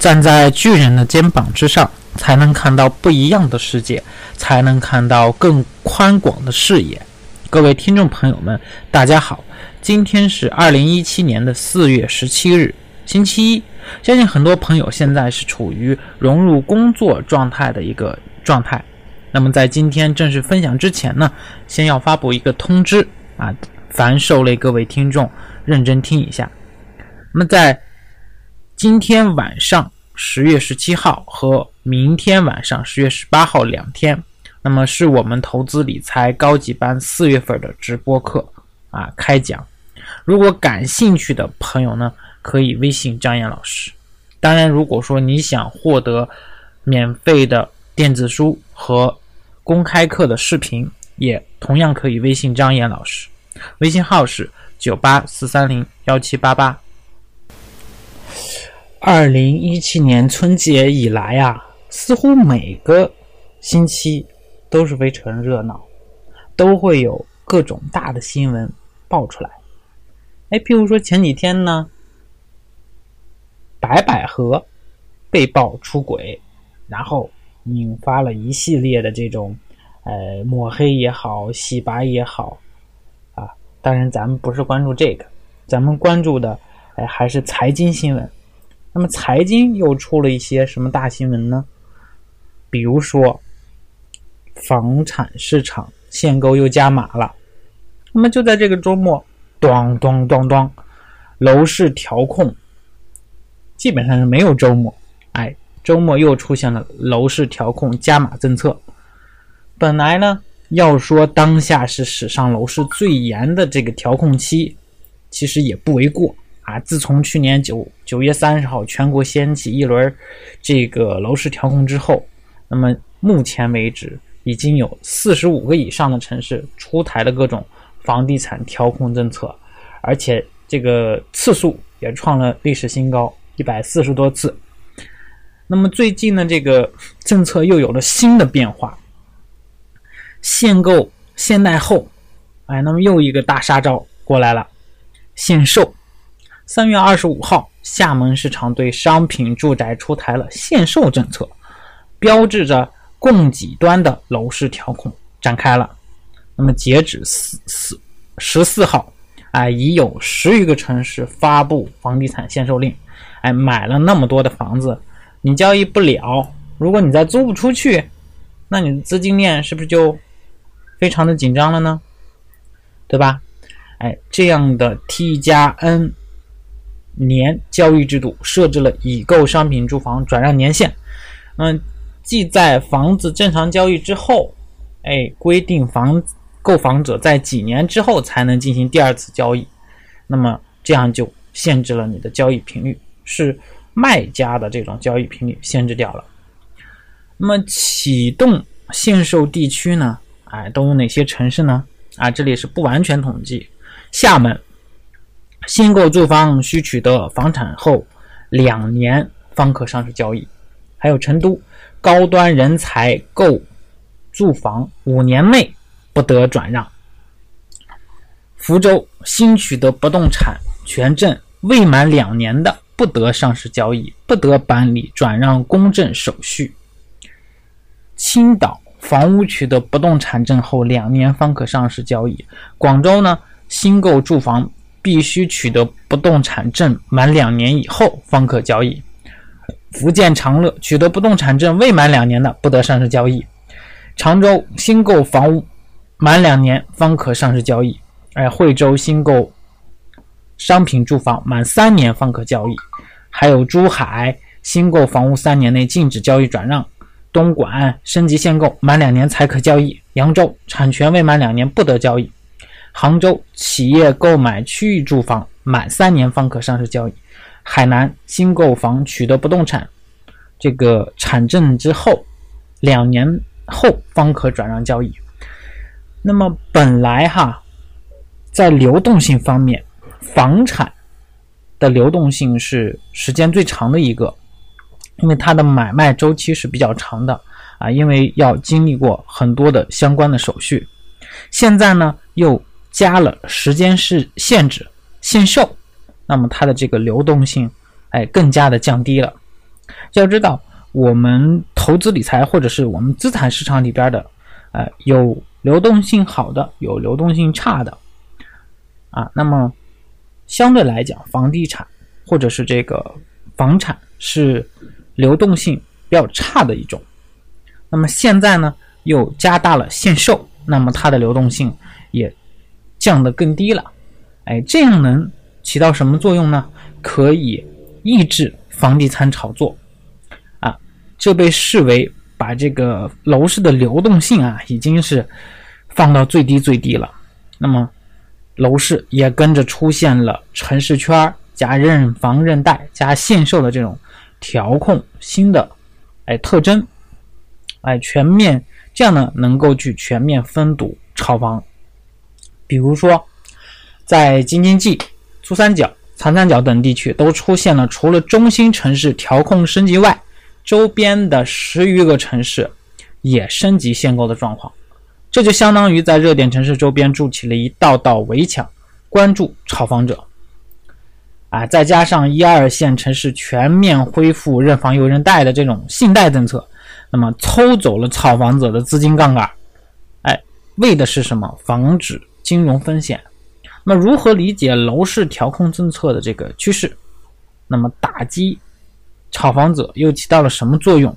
站在巨人的肩膀之上，才能看到不一样的世界，才能看到更宽广的视野。各位听众朋友们，大家好，今天是二零一七年的四月十七日，星期一。相信很多朋友现在是处于融入工作状态的一个状态。那么在今天正式分享之前呢，先要发布一个通知啊，凡受累各位听众认真听一下。那么在今天晚上十月十七号和明天晚上十月十八号两天，那么是我们投资理财高级班四月份的直播课啊开讲。如果感兴趣的朋友呢，可以微信张岩老师。当然，如果说你想获得免费的电子书和公开课的视频，也同样可以微信张岩老师，微信号是九八四三零幺七八八。二零一七年春节以来啊，似乎每个星期都是非常热闹，都会有各种大的新闻爆出来。哎，譬如说前几天呢，白百合被曝出轨，然后引发了一系列的这种呃抹黑也好、洗白也好啊。当然，咱们不是关注这个，咱们关注的哎还是财经新闻。那么财经又出了一些什么大新闻呢？比如说，房产市场限购又加码了。那么就在这个周末，咚咚咚咚，楼市调控基本上是没有周末。哎，周末又出现了楼市调控加码政策。本来呢，要说当下是史上楼市最严的这个调控期，其实也不为过。啊！自从去年九九月三十号全国掀起一轮这个楼市调控之后，那么目前为止已经有四十五个以上的城市出台了各种房地产调控政策，而且这个次数也创了历史新高，一百四十多次。那么最近呢，这个政策又有了新的变化，限购限贷后，哎，那么又一个大杀招过来了，限售。三月二十五号，厦门市场对商品住宅出台了限售政策，标志着供给端的楼市调控展开了。那么，截止四四十四号，哎，已有十余个城市发布房地产限售令。哎，买了那么多的房子，你交易不了，如果你再租不出去，那你的资金链是不是就非常的紧张了呢？对吧？哎，这样的 T 加 N。年交易制度设置了已购商品住房转让年限，嗯，即在房子正常交易之后，哎，规定房购房者在几年之后才能进行第二次交易，那么这样就限制了你的交易频率，是卖家的这种交易频率限制掉了。那么启动限售地区呢？哎，都有哪些城市呢？啊，这里是不完全统计，厦门。新购住房需取得房产后两年方可上市交易，还有成都高端人才购住房五年内不得转让。福州新取得不动产权证未满两年的不得上市交易，不得办理转让公证手续。青岛房屋取得不动产证后两年方可上市交易。广州呢新购住房。必须取得不动产证满两年以后方可交易。福建长乐取得不动产证未满两年的不得上市交易。常州新购房屋满两年方可上市交易。哎，惠州新购商品住房满三年方可交易。还有珠海新购房屋三年内禁止交易转让。东莞升级限购满两年才可交易。扬州产权未满两年不得交易。杭州企业购买区域住房满三年方可上市交易，海南新购房取得不动产这个产证之后，两年后方可转让交易。那么本来哈，在流动性方面，房产的流动性是时间最长的一个，因为它的买卖周期是比较长的啊，因为要经历过很多的相关的手续。现在呢又。加了时间是限制限售，那么它的这个流动性，哎，更加的降低了。要知道，我们投资理财或者是我们资产市场里边的，呃，有流动性好的，有流动性差的，啊，那么相对来讲，房地产或者是这个房产是流动性比较差的一种。那么现在呢，又加大了限售，那么它的流动性也降得更低了。哎，这样能起到什么作用呢？可以抑制房地产炒作。啊，这被视为把这个楼市的流动性啊，已经是放到最低最低了。那么楼市也跟着出现了城市圈加认房认贷加限售的这种调控新的哎特征。哎，全面这样呢，能够去全面封堵炒房。比如说，在京津冀、珠三角、长三角等地区，都出现了除了中心城市调控升级外，周边的十余个城市也升级限购的状况。这就相当于在热点城市周边筑起了一道道围墙，关注炒房者。啊，再加上一二线城市全面恢复认房又认贷的这种信贷政策。那么抽走了炒房者的资金杠杆，哎，为的是什么？防止金融风险。那么如何理解楼市调控政策的这个趋势？那么打击炒房者又起到了什么作用？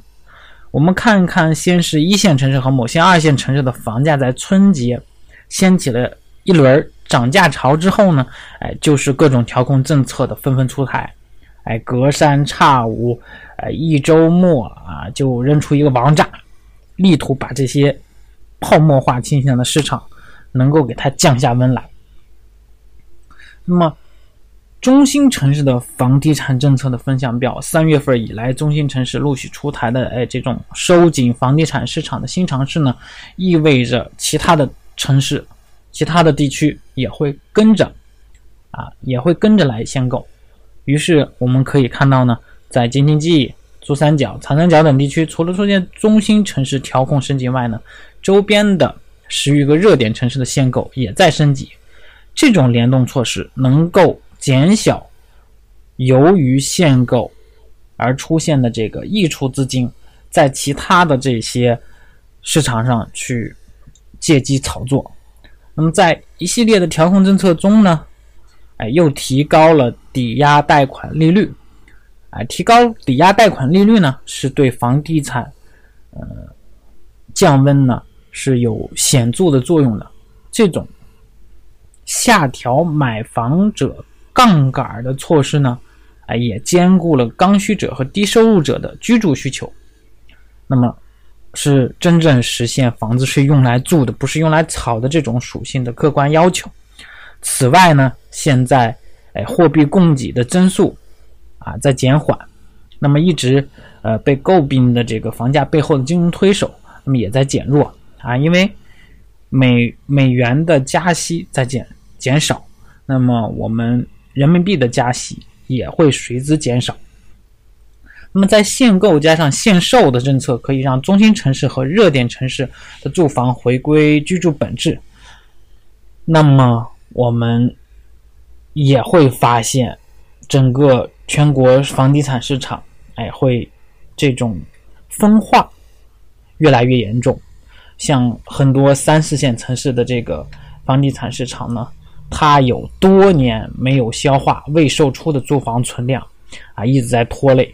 我们看看，先是一线城市和某些二线城市的房价在春节掀起了一轮涨价潮之后呢，哎，就是各种调控政策的纷纷出台。哎，隔三差五，哎，一周末啊，就扔出一个王炸，力图把这些泡沫化倾向的市场能够给它降下温来。那么，中心城市的房地产政策的风向标，三月份以来，中心城市陆续出台的哎这种收紧房地产市场的新尝试呢，意味着其他的城市、其他的地区也会跟着啊，也会跟着来限购。于是我们可以看到呢，在京津冀、珠三角、长三角等地区，除了出现中心城市调控升级外呢，周边的十余个热点城市的限购也在升级。这种联动措施能够减小由于限购而出现的这个溢出资金，在其他的这些市场上去借机炒作。那么在一系列的调控政策中呢？哎，又提高了抵押贷款利率，哎，提高抵押贷款利率呢，是对房地产，呃，降温呢是有显著的作用的。这种下调买房者杠杆的措施呢，哎，也兼顾了刚需者和低收入者的居住需求。那么，是真正实现房子是用来住的，不是用来炒的这种属性的客观要求。此外呢，现在哎，货币供给的增速啊在减缓，那么一直呃被诟病的这个房价背后的金融推手，那么也在减弱啊，因为美美元的加息在减减少，那么我们人民币的加息也会随之减少。那么在限购加上限售的政策，可以让中心城市和热点城市的住房回归居住本质。那么。我们也会发现，整个全国房地产市场，哎，会这种分化越来越严重。像很多三四线城市的这个房地产市场呢，它有多年没有消化未售出的住房存量，啊，一直在拖累。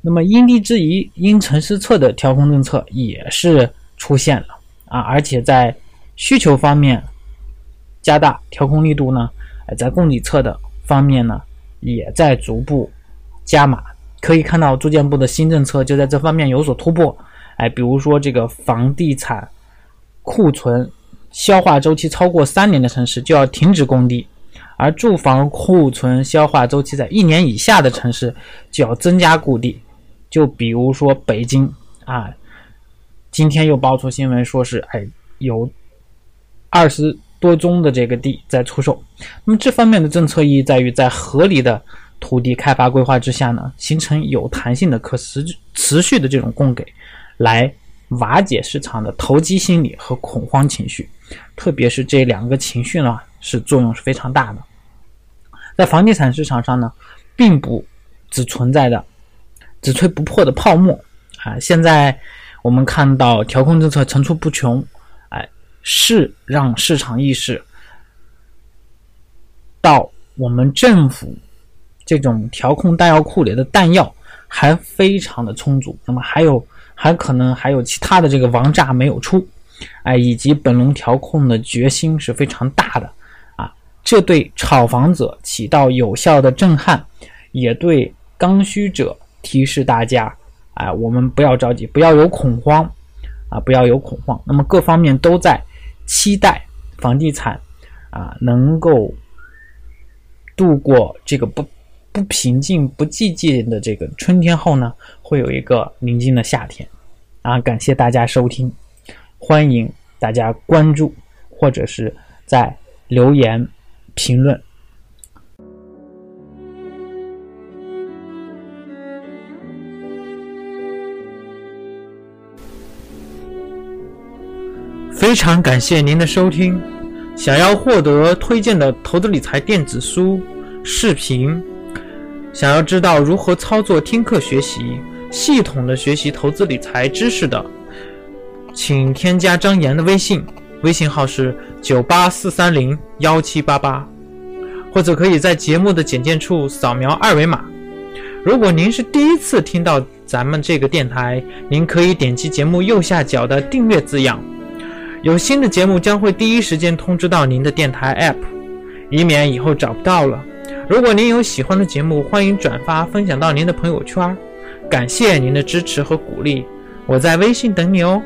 那么因地制宜、因城施策的调控政策也是出现了啊，而且在需求方面。加大调控力度呢？哎，在供给侧的方面呢，也在逐步加码。可以看到，住建部的新政策就在这方面有所突破。哎，比如说这个房地产库存消化周期超过三年的城市就要停止供地，而住房库存消化周期在一年以下的城市就要增加供地。就比如说北京啊，今天又爆出新闻说是哎有二十。多宗的这个地在出售，那么这方面的政策意义在于，在合理的土地开发规划之下呢，形成有弹性的、可持持续的这种供给，来瓦解市场的投机心理和恐慌情绪，特别是这两个情绪呢，是作用是非常大的。在房地产市场上呢，并不只存在的只吹不破的泡沫啊！现在我们看到调控政策层出不穷，哎，是让市场意识到我们政府这种调控弹药库里的弹药还非常的充足，那么还有还可能还有其他的这个王炸没有出，哎，以及本轮调控的决心是非常大的啊！这对炒房者起到有效的震撼，也对刚需者。提示大家，哎，我们不要着急，不要有恐慌，啊，不要有恐慌。那么各方面都在期待房地产啊能够度过这个不不平静、不寂静的这个春天后呢，会有一个宁静的夏天。啊，感谢大家收听，欢迎大家关注或者是在留言评论。非常感谢您的收听。想要获得推荐的投资理财电子书、视频，想要知道如何操作听课学习，系统的学习投资理财知识的，请添加张岩的微信，微信号是九八四三零幺七八八，或者可以在节目的简介处扫描二维码。如果您是第一次听到咱们这个电台，您可以点击节目右下角的订阅字样。有新的节目将会第一时间通知到您的电台 App，以免以后找不到了。如果您有喜欢的节目，欢迎转发分享到您的朋友圈。感谢您的支持和鼓励，我在微信等你哦。